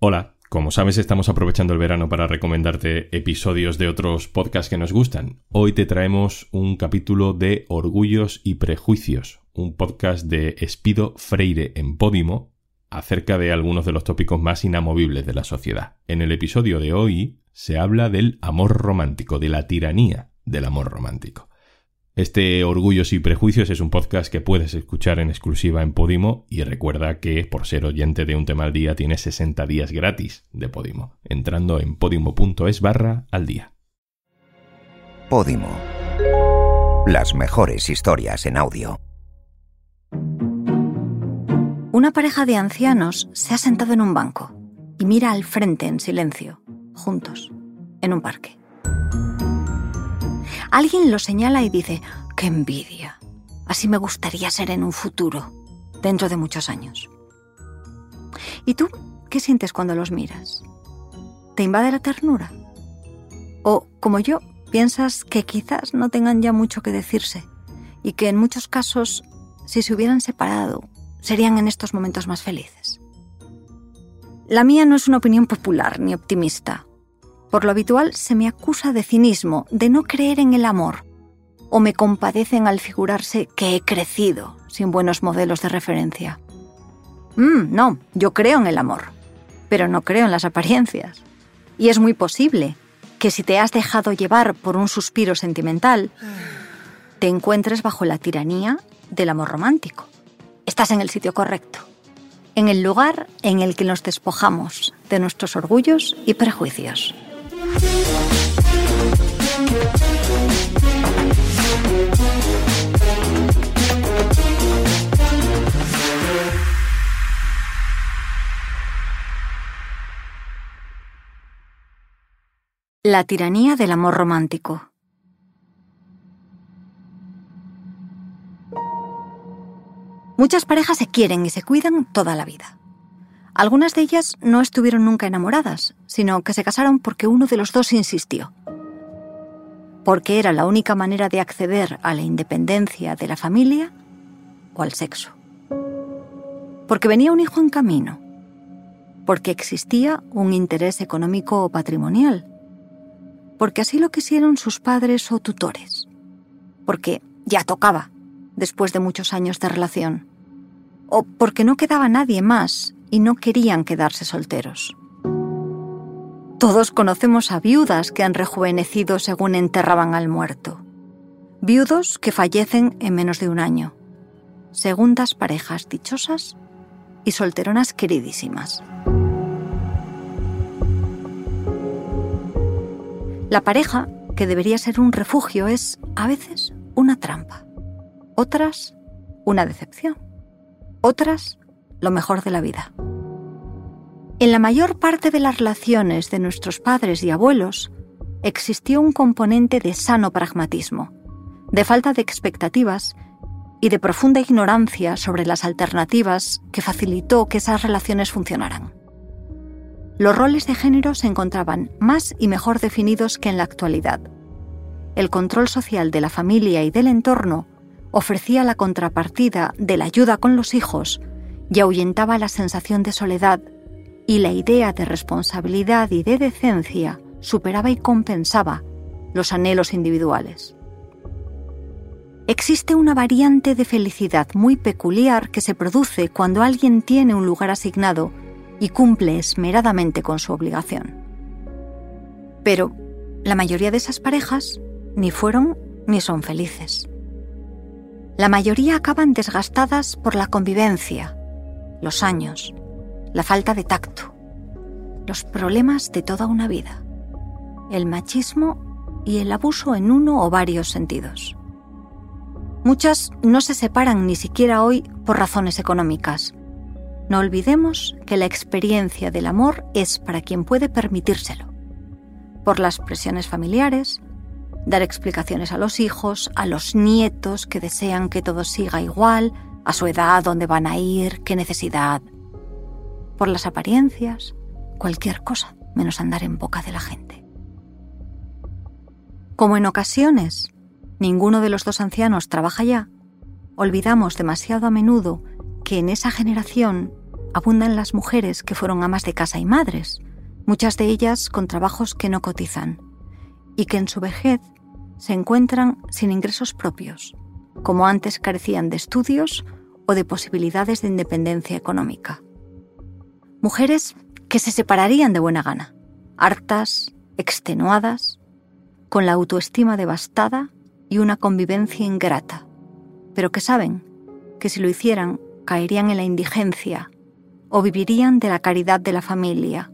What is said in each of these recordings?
Hola, como sabes estamos aprovechando el verano para recomendarte episodios de otros podcasts que nos gustan. Hoy te traemos un capítulo de Orgullos y Prejuicios, un podcast de Espido Freire en Podimo acerca de algunos de los tópicos más inamovibles de la sociedad. En el episodio de hoy se habla del amor romántico, de la tiranía del amor romántico. Este Orgullos y Prejuicios es un podcast que puedes escuchar en exclusiva en Podimo y recuerda que por ser oyente de un tema al día tienes 60 días gratis de Podimo, entrando en podimo.es barra al día. Podimo. Las mejores historias en audio. Una pareja de ancianos se ha sentado en un banco y mira al frente en silencio, juntos, en un parque. Alguien lo señala y dice, ¡qué envidia! Así me gustaría ser en un futuro, dentro de muchos años. ¿Y tú qué sientes cuando los miras? ¿Te invade la ternura? ¿O, como yo, piensas que quizás no tengan ya mucho que decirse y que en muchos casos, si se hubieran separado, serían en estos momentos más felices? La mía no es una opinión popular ni optimista. Por lo habitual se me acusa de cinismo, de no creer en el amor, o me compadecen al figurarse que he crecido sin buenos modelos de referencia. Mm, no, yo creo en el amor, pero no creo en las apariencias. Y es muy posible que si te has dejado llevar por un suspiro sentimental, te encuentres bajo la tiranía del amor romántico. Estás en el sitio correcto, en el lugar en el que nos despojamos de nuestros orgullos y prejuicios. La tiranía del amor romántico. Muchas parejas se quieren y se cuidan toda la vida. Algunas de ellas no estuvieron nunca enamoradas, sino que se casaron porque uno de los dos insistió. Porque era la única manera de acceder a la independencia de la familia o al sexo. Porque venía un hijo en camino. Porque existía un interés económico o patrimonial. Porque así lo quisieron sus padres o tutores. Porque ya tocaba, después de muchos años de relación. O porque no quedaba nadie más y no querían quedarse solteros. Todos conocemos a viudas que han rejuvenecido según enterraban al muerto. Viudos que fallecen en menos de un año. Segundas parejas dichosas y solteronas queridísimas. La pareja, que debería ser un refugio, es a veces una trampa. Otras, una decepción. Otras, lo mejor de la vida. En la mayor parte de las relaciones de nuestros padres y abuelos existió un componente de sano pragmatismo, de falta de expectativas y de profunda ignorancia sobre las alternativas que facilitó que esas relaciones funcionaran. Los roles de género se encontraban más y mejor definidos que en la actualidad. El control social de la familia y del entorno ofrecía la contrapartida de la ayuda con los hijos y ahuyentaba la sensación de soledad y la idea de responsabilidad y de decencia superaba y compensaba los anhelos individuales. Existe una variante de felicidad muy peculiar que se produce cuando alguien tiene un lugar asignado y cumple esmeradamente con su obligación. Pero la mayoría de esas parejas ni fueron ni son felices. La mayoría acaban desgastadas por la convivencia, los años, la falta de tacto, los problemas de toda una vida, el machismo y el abuso en uno o varios sentidos. Muchas no se separan ni siquiera hoy por razones económicas. No olvidemos que la experiencia del amor es para quien puede permitírselo, por las presiones familiares, dar explicaciones a los hijos, a los nietos que desean que todo siga igual, a su edad, dónde van a ir, qué necesidad. Por las apariencias, cualquier cosa menos andar en boca de la gente. Como en ocasiones ninguno de los dos ancianos trabaja ya, olvidamos demasiado a menudo que en esa generación abundan las mujeres que fueron amas de casa y madres, muchas de ellas con trabajos que no cotizan, y que en su vejez se encuentran sin ingresos propios, como antes carecían de estudios o de posibilidades de independencia económica. Mujeres que se separarían de buena gana, hartas, extenuadas, con la autoestima devastada y una convivencia ingrata, pero que saben que si lo hicieran caerían en la indigencia o vivirían de la caridad de la familia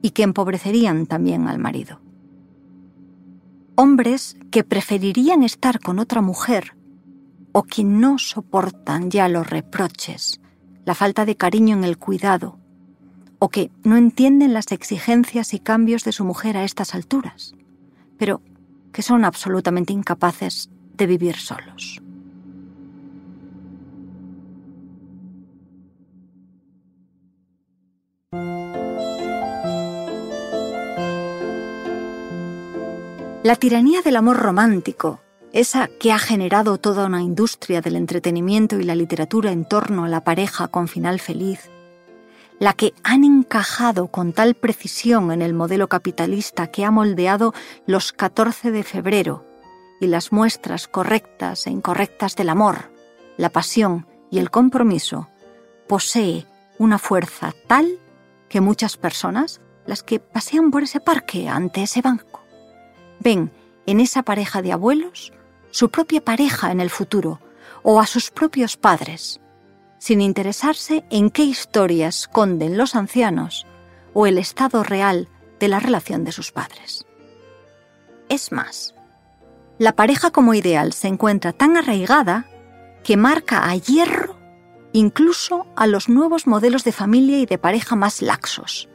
y que empobrecerían también al marido. Hombres que preferirían estar con otra mujer o que no soportan ya los reproches, la falta de cariño en el cuidado, o que no entienden las exigencias y cambios de su mujer a estas alturas, pero que son absolutamente incapaces de vivir solos. La tiranía del amor romántico, esa que ha generado toda una industria del entretenimiento y la literatura en torno a la pareja con final feliz, la que han encajado con tal precisión en el modelo capitalista que ha moldeado los 14 de febrero y las muestras correctas e incorrectas del amor, la pasión y el compromiso, posee una fuerza tal que muchas personas, las que pasean por ese parque ante ese banco, ven en esa pareja de abuelos su propia pareja en el futuro o a sus propios padres, sin interesarse en qué historia esconden los ancianos o el estado real de la relación de sus padres. Es más, la pareja como ideal se encuentra tan arraigada que marca a hierro incluso a los nuevos modelos de familia y de pareja más laxos.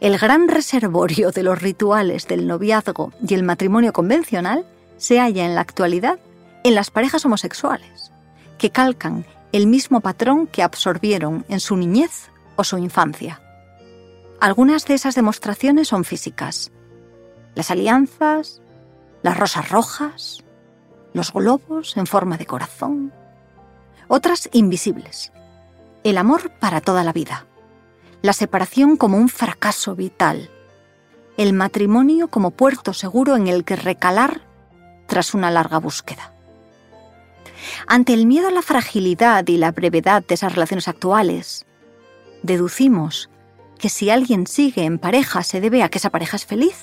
El gran reservorio de los rituales del noviazgo y el matrimonio convencional se halla en la actualidad en las parejas homosexuales, que calcan el mismo patrón que absorbieron en su niñez o su infancia. Algunas de esas demostraciones son físicas. Las alianzas, las rosas rojas, los globos en forma de corazón. Otras invisibles. El amor para toda la vida. La separación como un fracaso vital. El matrimonio como puerto seguro en el que recalar tras una larga búsqueda. Ante el miedo a la fragilidad y la brevedad de esas relaciones actuales, deducimos que si alguien sigue en pareja se debe a que esa pareja es feliz.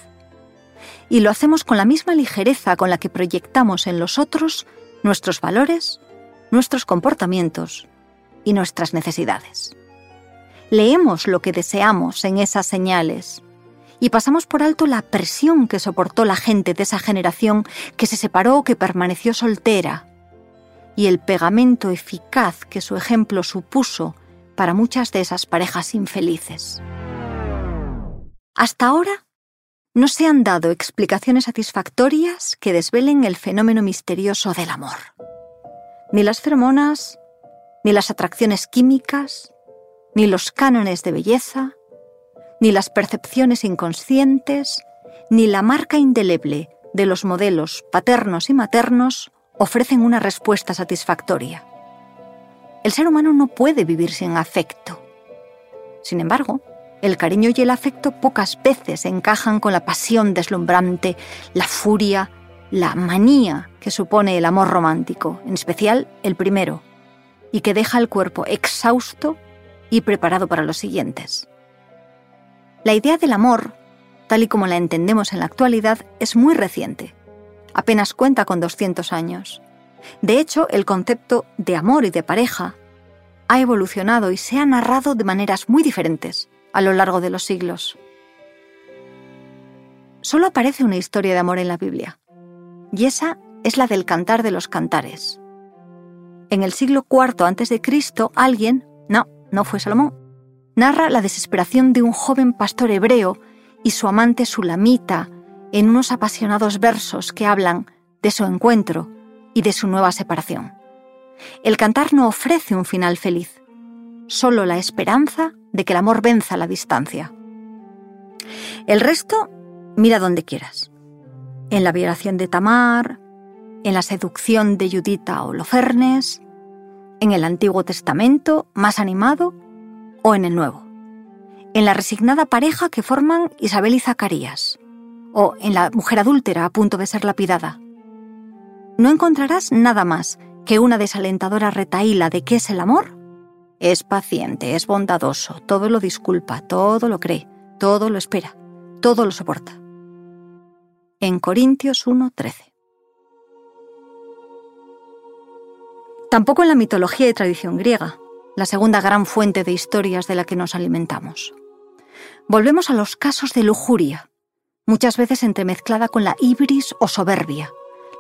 Y lo hacemos con la misma ligereza con la que proyectamos en los otros nuestros valores, nuestros comportamientos y nuestras necesidades. Leemos lo que deseamos en esas señales y pasamos por alto la presión que soportó la gente de esa generación que se separó o que permaneció soltera y el pegamento eficaz que su ejemplo supuso para muchas de esas parejas infelices. Hasta ahora, no se han dado explicaciones satisfactorias que desvelen el fenómeno misterioso del amor. Ni las feromonas, ni las atracciones químicas, ni los cánones de belleza, ni las percepciones inconscientes, ni la marca indeleble de los modelos paternos y maternos ofrecen una respuesta satisfactoria. El ser humano no puede vivir sin afecto. Sin embargo, el cariño y el afecto pocas veces encajan con la pasión deslumbrante, la furia, la manía que supone el amor romántico, en especial el primero, y que deja el cuerpo exhausto y preparado para los siguientes. La idea del amor, tal y como la entendemos en la actualidad, es muy reciente apenas cuenta con 200 años. De hecho, el concepto de amor y de pareja ha evolucionado y se ha narrado de maneras muy diferentes a lo largo de los siglos. Solo aparece una historia de amor en la Biblia, y esa es la del Cantar de los Cantares. En el siglo IV a.C., alguien, no, no fue Salomón, narra la desesperación de un joven pastor hebreo y su amante sulamita en unos apasionados versos que hablan de su encuentro y de su nueva separación. El cantar no ofrece un final feliz, solo la esperanza de que el amor venza la distancia. El resto, mira donde quieras. En la violación de Tamar, en la seducción de Judita o Lofernes, en el Antiguo Testamento, más animado, o en el nuevo, en la resignada pareja que forman Isabel y Zacarías, o en la mujer adúltera a punto de ser lapidada. No encontrarás nada más que una desalentadora retaíla de qué es el amor. Es paciente, es bondadoso, todo lo disculpa, todo lo cree, todo lo espera, todo lo soporta. En Corintios 1:13. Tampoco en la mitología y tradición griega, la segunda gran fuente de historias de la que nos alimentamos. Volvemos a los casos de lujuria, muchas veces entremezclada con la ibris o soberbia.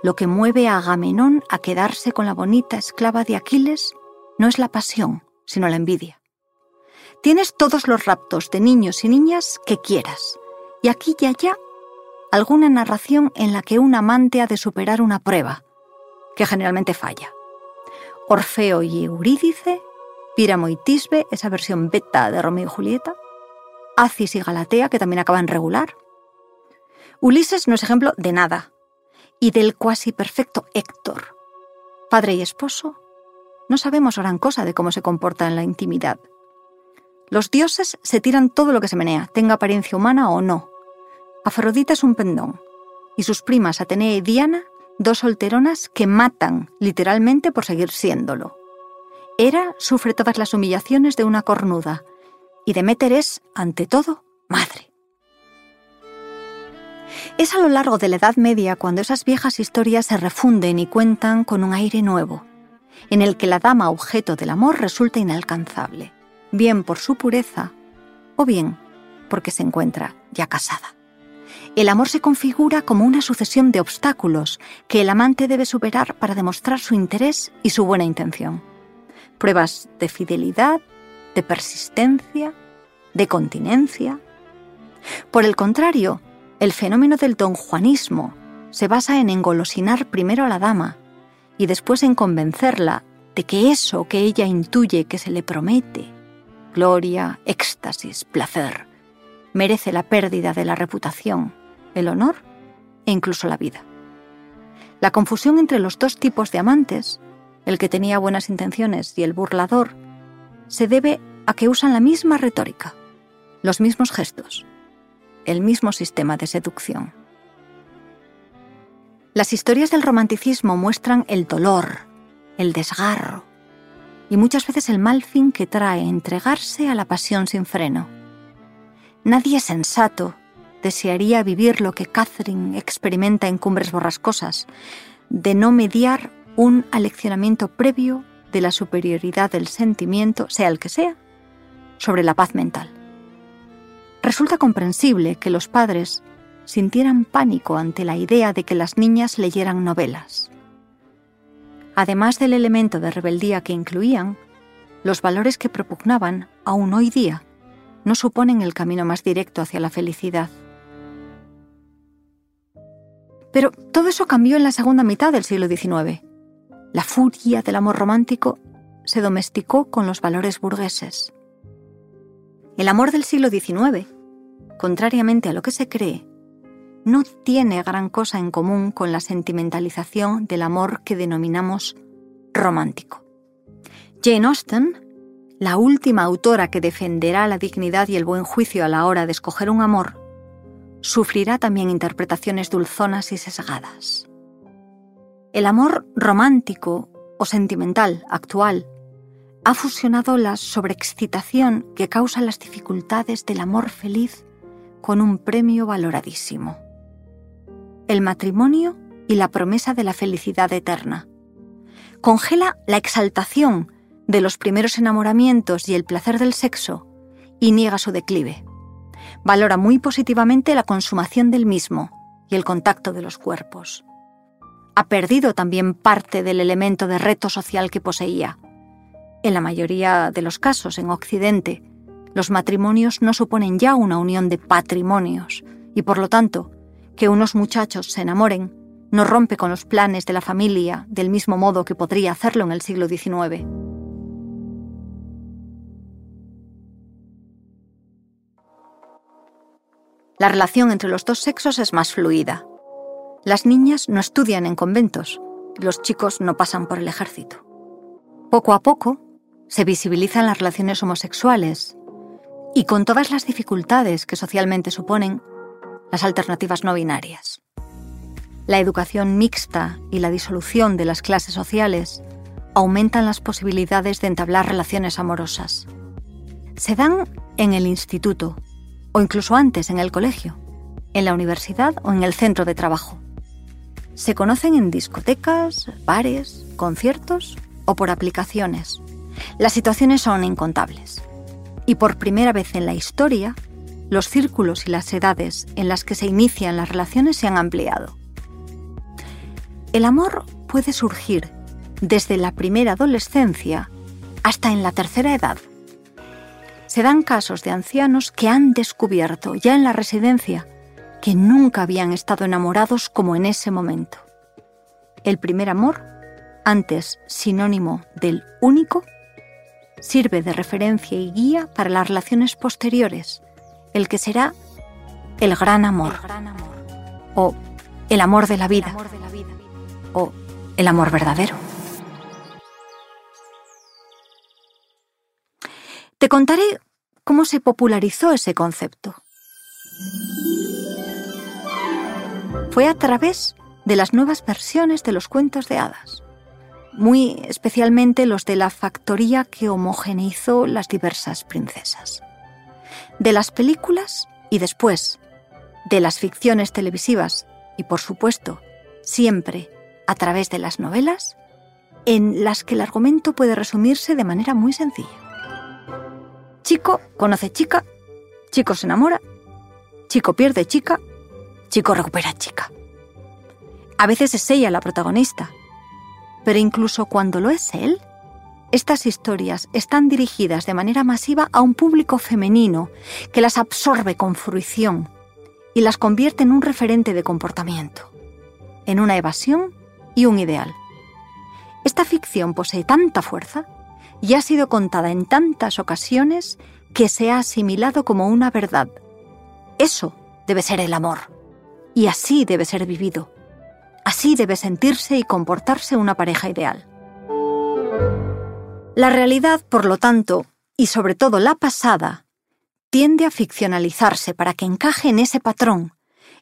Lo que mueve a Agamenón a quedarse con la bonita esclava de Aquiles no es la pasión, sino la envidia. Tienes todos los raptos de niños y niñas que quieras, y aquí y allá alguna narración en la que un amante ha de superar una prueba, que generalmente falla. Orfeo y Eurídice, Píramo y Tisbe, esa versión beta de Romeo y Julieta, Acis y Galatea, que también acaban regular. Ulises no es ejemplo de nada, y del cuasi perfecto Héctor, padre y esposo, no sabemos gran cosa de cómo se comporta en la intimidad. Los dioses se tiran todo lo que se menea, tenga apariencia humana o no. Afrodita es un pendón, y sus primas Atenea y Diana dos solteronas que matan literalmente por seguir siéndolo. Hera sufre todas las humillaciones de una cornuda y Deméter es, ante todo, madre. Es a lo largo de la Edad Media cuando esas viejas historias se refunden y cuentan con un aire nuevo, en el que la dama objeto del amor resulta inalcanzable, bien por su pureza o bien porque se encuentra ya casada el amor se configura como una sucesión de obstáculos que el amante debe superar para demostrar su interés y su buena intención. Pruebas de fidelidad, de persistencia, de continencia. Por el contrario, el fenómeno del donjuanismo se basa en engolosinar primero a la dama y después en convencerla de que eso que ella intuye que se le promete, gloria, éxtasis, placer, merece la pérdida de la reputación el honor e incluso la vida. La confusión entre los dos tipos de amantes, el que tenía buenas intenciones y el burlador, se debe a que usan la misma retórica, los mismos gestos, el mismo sistema de seducción. Las historias del romanticismo muestran el dolor, el desgarro y muchas veces el mal fin que trae entregarse a la pasión sin freno. Nadie sensato desearía vivir lo que Catherine experimenta en Cumbres Borrascosas, de no mediar un aleccionamiento previo de la superioridad del sentimiento, sea el que sea, sobre la paz mental. Resulta comprensible que los padres sintieran pánico ante la idea de que las niñas leyeran novelas. Además del elemento de rebeldía que incluían, los valores que propugnaban, aún hoy día, no suponen el camino más directo hacia la felicidad. Pero todo eso cambió en la segunda mitad del siglo XIX. La furia del amor romántico se domesticó con los valores burgueses. El amor del siglo XIX, contrariamente a lo que se cree, no tiene gran cosa en común con la sentimentalización del amor que denominamos romántico. Jane Austen, la última autora que defenderá la dignidad y el buen juicio a la hora de escoger un amor, sufrirá también interpretaciones dulzonas y sesgadas. El amor romántico o sentimental actual ha fusionado la sobreexcitación que causa las dificultades del amor feliz con un premio valoradísimo. El matrimonio y la promesa de la felicidad eterna. Congela la exaltación de los primeros enamoramientos y el placer del sexo y niega su declive valora muy positivamente la consumación del mismo y el contacto de los cuerpos. Ha perdido también parte del elemento de reto social que poseía. En la mayoría de los casos en Occidente, los matrimonios no suponen ya una unión de patrimonios y por lo tanto, que unos muchachos se enamoren no rompe con los planes de la familia del mismo modo que podría hacerlo en el siglo XIX. La relación entre los dos sexos es más fluida. Las niñas no estudian en conventos, los chicos no pasan por el ejército. Poco a poco se visibilizan las relaciones homosexuales y con todas las dificultades que socialmente suponen las alternativas no binarias. La educación mixta y la disolución de las clases sociales aumentan las posibilidades de entablar relaciones amorosas. Se dan en el instituto o incluso antes en el colegio, en la universidad o en el centro de trabajo. Se conocen en discotecas, bares, conciertos o por aplicaciones. Las situaciones son incontables. Y por primera vez en la historia, los círculos y las edades en las que se inician las relaciones se han ampliado. El amor puede surgir desde la primera adolescencia hasta en la tercera edad. Se dan casos de ancianos que han descubierto ya en la residencia que nunca habían estado enamorados como en ese momento. El primer amor, antes sinónimo del único, sirve de referencia y guía para las relaciones posteriores, el que será el gran amor, o el amor de la vida, o el amor verdadero. Te contaré cómo se popularizó ese concepto. Fue a través de las nuevas versiones de los cuentos de hadas, muy especialmente los de la factoría que homogeneizó las diversas princesas. De las películas y después de las ficciones televisivas y por supuesto siempre a través de las novelas, en las que el argumento puede resumirse de manera muy sencilla. Chico conoce chica, chico se enamora, chico pierde chica, chico recupera chica. A veces es ella la protagonista, pero incluso cuando lo es él, estas historias están dirigidas de manera masiva a un público femenino que las absorbe con fruición y las convierte en un referente de comportamiento, en una evasión y un ideal. Esta ficción posee tanta fuerza y ha sido contada en tantas ocasiones que se ha asimilado como una verdad. Eso debe ser el amor. Y así debe ser vivido. Así debe sentirse y comportarse una pareja ideal. La realidad, por lo tanto, y sobre todo la pasada, tiende a ficcionalizarse para que encaje en ese patrón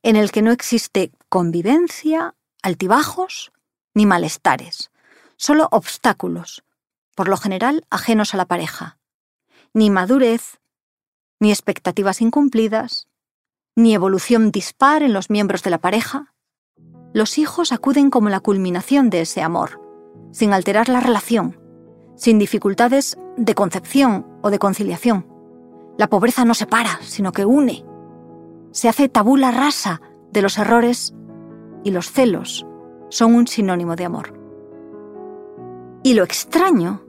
en el que no existe convivencia, altibajos ni malestares, solo obstáculos, por lo general ajenos a la pareja. Ni madurez, ni expectativas incumplidas, ni evolución dispar en los miembros de la pareja. Los hijos acuden como la culminación de ese amor, sin alterar la relación, sin dificultades de concepción o de conciliación. La pobreza no separa, sino que une. Se hace tabula rasa de los errores y los celos son un sinónimo de amor. Y lo extraño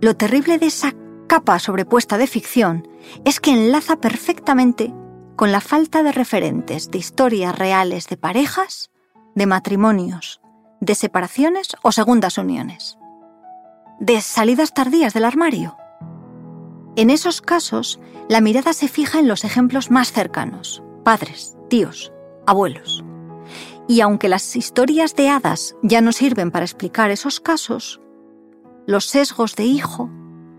lo terrible de esa capa sobrepuesta de ficción es que enlaza perfectamente con la falta de referentes de historias reales de parejas, de matrimonios, de separaciones o segundas uniones, de salidas tardías del armario. En esos casos, la mirada se fija en los ejemplos más cercanos, padres, tíos, abuelos. Y aunque las historias de hadas ya no sirven para explicar esos casos, los sesgos de hijo,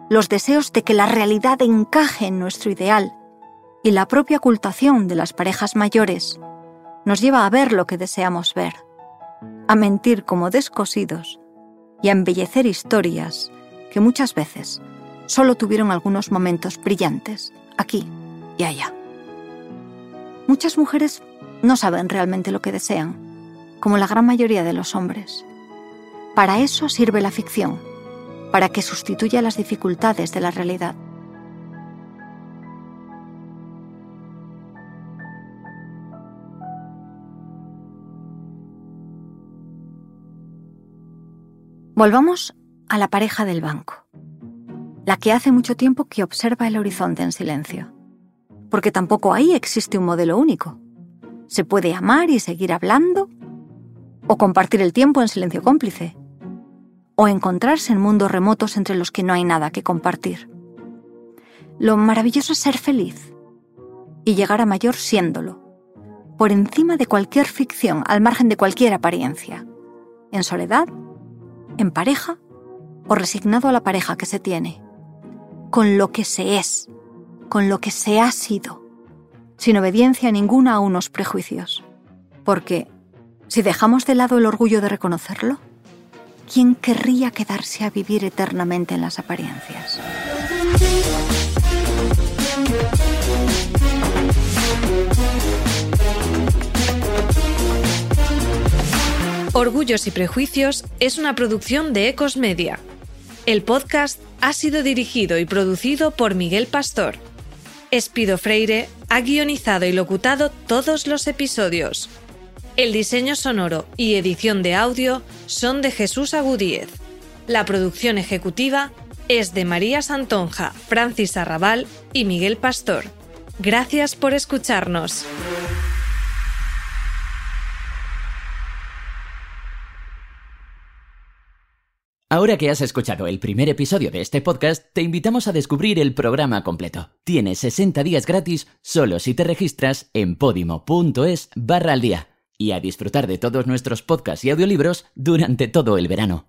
los deseos de que la realidad encaje en nuestro ideal y la propia ocultación de las parejas mayores nos lleva a ver lo que deseamos ver, a mentir como descosidos y a embellecer historias que muchas veces solo tuvieron algunos momentos brillantes aquí y allá. Muchas mujeres no saben realmente lo que desean, como la gran mayoría de los hombres. Para eso sirve la ficción para que sustituya las dificultades de la realidad. Volvamos a la pareja del banco, la que hace mucho tiempo que observa el horizonte en silencio, porque tampoco ahí existe un modelo único. Se puede amar y seguir hablando o compartir el tiempo en silencio cómplice, o encontrarse en mundos remotos entre los que no hay nada que compartir. Lo maravilloso es ser feliz y llegar a mayor siéndolo, por encima de cualquier ficción, al margen de cualquier apariencia, en soledad, en pareja o resignado a la pareja que se tiene, con lo que se es, con lo que se ha sido, sin obediencia ninguna a unos prejuicios. Porque, si dejamos de lado el orgullo de reconocerlo, ¿quién querría quedarse a vivir eternamente en las apariencias? Orgullos y Prejuicios es una producción de Ecos Media. El podcast ha sido dirigido y producido por Miguel Pastor. Espido Freire ha guionizado y locutado todos los episodios. El diseño sonoro y edición de audio son de Jesús Agudíez. La producción ejecutiva es de María Santonja, Francis Arrabal y Miguel Pastor. Gracias por escucharnos. Ahora que has escuchado el primer episodio de este podcast, te invitamos a descubrir el programa completo. Tienes 60 días gratis solo si te registras en podimo.es barra al día y a disfrutar de todos nuestros podcasts y audiolibros durante todo el verano.